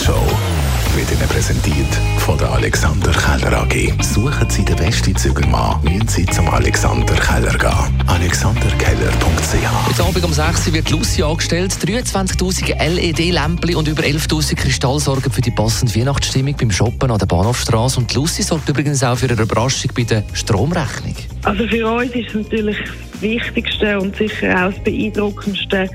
Morgenshow wird Ihnen präsentiert von der Alexander Keller AG. Suchen Sie den besten Zügelmann, müssen Sie zum Alexander Keller gehen. AlexanderKeller.ch Heute Abend um 6 Uhr wird Lucy angestellt. 23.000 LED-Lämpchen und über 11.000 Kristall sorgen für die passende Weihnachtsstimmung beim Shoppen an der Bahnhofstrasse. Und Lucy sorgt übrigens auch für eine Überraschung bei der Stromrechnung. Also für uns ist es natürlich Wichtigste und sicher auch das Beeindruckendste,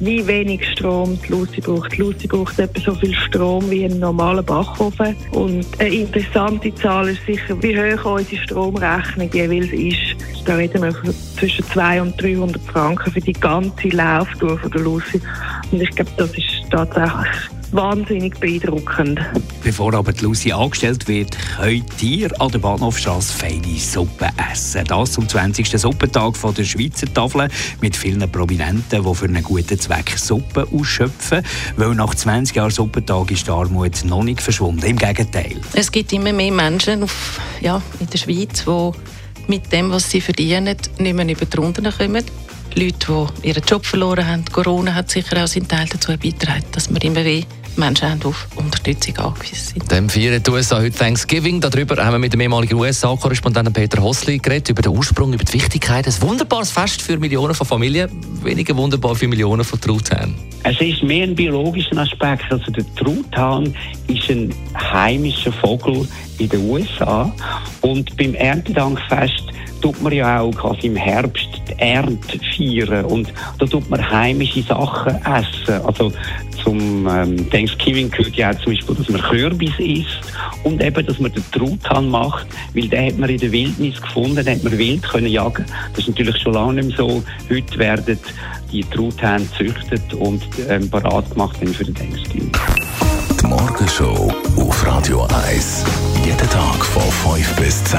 wie wenig Strom die Lucy braucht. Die Lucy braucht etwa so viel Strom wie ein normaler Backofen. Und eine interessante Zahl ist sicher, wie hoch unsere Stromrechnung jeweils ist. Da reden wir zwischen 200 und 300 Franken für die ganze Lauftour der Lucy. Und ich glaube, das ist tatsächlich wahnsinnig beeindruckend. Bevor aber die Lucy angestellt wird, könnt ihr an der Bahnhofstrasse feine Suppe essen. Das zum 20. Suppentag von der Schweizer Tafel mit vielen Prominenten, die für einen guten Zweck Suppe ausschöpfen. Weil nach 20 Jahren Suppentag ist die Armut noch nicht verschwunden. Im Gegenteil. Es gibt immer mehr Menschen auf, ja, in der Schweiz, die mit dem, was sie verdienen, nicht mehr über die Runden kommen. Leute, die ihren Job verloren haben. Corona hat sicher auch seinen Teil dazu beigetragen, dass wir immer mehr Menschen haben auf Unterstützung angewiesen sind. Dem feiern die USA heute Thanksgiving. Darüber haben wir mit dem ehemaligen USA-Korrespondenten Peter Hossli geredet, über den Ursprung, über die Wichtigkeit. Ein wunderbares Fest für Millionen von Familien, weniger wunderbar für Millionen von Truthahn. Es ist mehr ein biologischer Aspekt. Also der Truthahn ist ein heimischer Vogel in den USA und beim Erntedankfest tut man ja auch quasi im Herbst die Ernte feiern und da tut man heimische Sachen essen. Also zum ähm, Thanksgiving gehört ja zum Beispiel, dass man Kürbis isst und eben, dass man den Truthahn macht, weil den hat man in der Wildnis gefunden, den hat man wild können jagen. Das ist natürlich schon lange nicht mehr so. Heute werden die Truthahn gezüchtet und ähm, parat gemacht für den Thanksgiving. Die Morgenshow auf Radio 1. Jeden Tag von 5 bis 10.